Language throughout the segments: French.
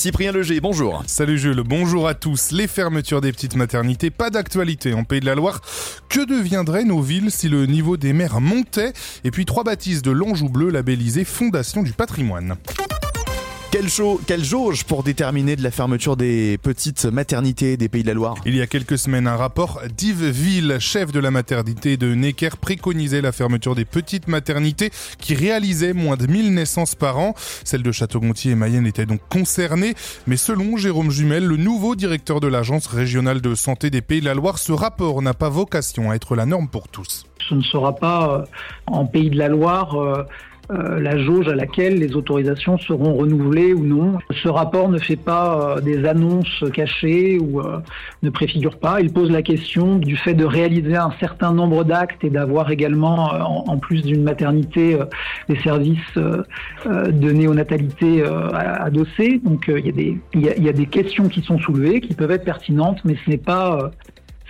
Cyprien Leger, bonjour. Salut Jules, bonjour à tous. Les fermetures des petites maternités, pas d'actualité en Pays de la Loire. Que deviendraient nos villes si le niveau des mers montait? Et puis trois baptises de l'Anjou Bleu labellisées Fondation du patrimoine. Quelle, quelle, jauge pour déterminer de la fermeture des petites maternités des Pays de la Loire? Il y a quelques semaines, un rapport d'Yves Ville, chef de la maternité de Necker, préconisait la fermeture des petites maternités qui réalisaient moins de 1000 naissances par an. Celle de Château-Gontier et Mayenne était donc concernée. Mais selon Jérôme Jumel, le nouveau directeur de l'Agence régionale de santé des Pays de la Loire, ce rapport n'a pas vocation à être la norme pour tous. Ce ne sera pas euh, en Pays de la Loire euh, euh, la jauge à laquelle les autorisations seront renouvelées ou non. Ce rapport ne fait pas euh, des annonces cachées ou euh, ne préfigure pas. Il pose la question du fait de réaliser un certain nombre d'actes et d'avoir également, en, plus d'une maternité, des services de néonatalité adossés. Donc il y, a des, il, y a, des questions qui sont soulevées, qui peuvent être pertinentes, mais ce n'est pas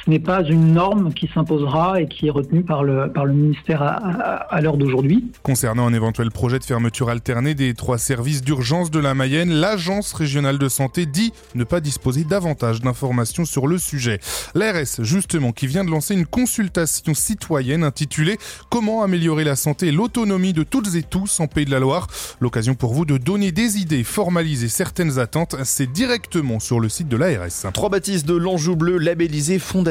ce n'est pas une norme qui s'imposera et qui est retenue par le, par le ministère à, à, l'heure d'aujourd'hui. Concernant un éventuel projet de fermeture alternée des trois services d'urgence de la Mayenne, l'Agence régionale de santé dit ne pas disposer davantage d'informations sur le sujet. L'ARS, justement, qui vient de lancer une consultation citoyenne intitulée Comment améliorer la santé et l'autonomie de toutes et tous en Pays de la Loire. L'occasion pour vous de donner des idées, formaliser certaines attentes, c'est directement sur le site de l'ARS. Trois baptises de l'Anjou Bleu labellisés Fondation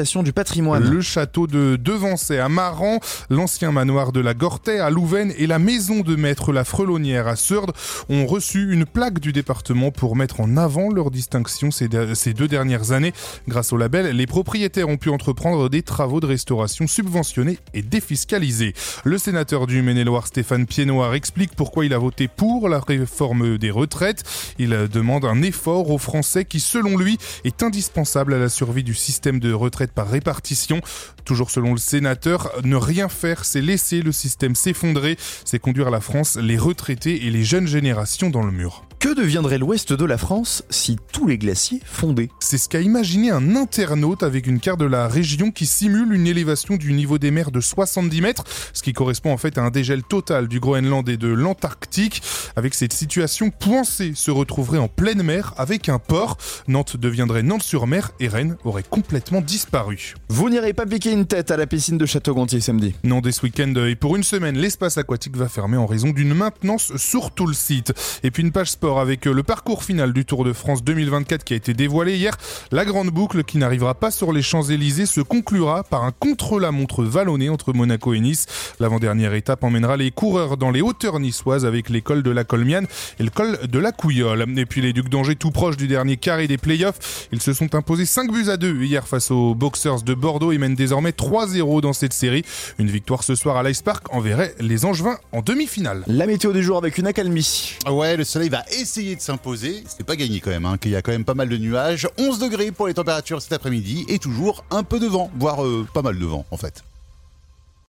Le château de Devancey à Maran, l'ancien manoir de la Gortet à Louvain et la maison de maître La Frelonnière à Surdes ont reçu une plaque du département pour mettre en avant leur distinction ces, ces deux dernières années. Grâce au label, les propriétaires ont pu entreprendre des travaux de restauration subventionnés et défiscalisés. Le sénateur du Maine-et-Loire Stéphane Piednoir explique pourquoi il a voté pour la réforme des retraites. Il demande un effort aux Français qui, selon lui, est indispensable à la survie du système de retraite par répartition. Toujours selon le sénateur, ne rien faire, c'est laisser le système s'effondrer, c'est conduire la France, les retraités et les jeunes générations dans le mur. Que deviendrait l'ouest de la France si tous les glaciers fondaient? C'est ce qu'a imaginé un internaute avec une carte de la région qui simule une élévation du niveau des mers de 70 mètres, ce qui correspond en fait à un dégel total du Groenland et de l'Antarctique. Avec cette situation, Poincé se retrouverait en pleine mer avec un port. Nantes deviendrait Nantes-sur-Mer et Rennes aurait complètement disparu. Vous n'irez pas piquer une tête à la piscine de Château-Gontier samedi Non, dès ce week-end et pour une semaine, l'espace aquatique va fermer en raison d'une maintenance sur tout le site. Et puis une page sport avec euh, le parcours final du Tour de France 2024 qui a été dévoilé hier. La grande boucle qui n'arrivera pas sur les Champs-Élysées se conclura par un contre-la-montre vallonné entre Monaco et Nice. L'avant-dernière étape emmènera les coureurs dans les hauteurs niçoises avec l'école de la Colmiane et le col de la Couillole. Et puis les Ducs d'Angers tout proches du dernier carré des playoffs. Ils se sont imposés 5 buts à 2 hier face aux Boxers de Bordeaux et mènent désormais 3-0 dans cette série. Une victoire ce soir à l'Ice Park enverrait les Angevins en demi-finale. La météo du jour avec une accalmie. Ouais, le soleil va essayer de s'imposer. C'est pas gagné quand même, hein, qu'il y a quand même pas mal de nuages. 11 degrés pour les températures cet après-midi et toujours un peu de vent, voire euh, pas mal de vent en fait.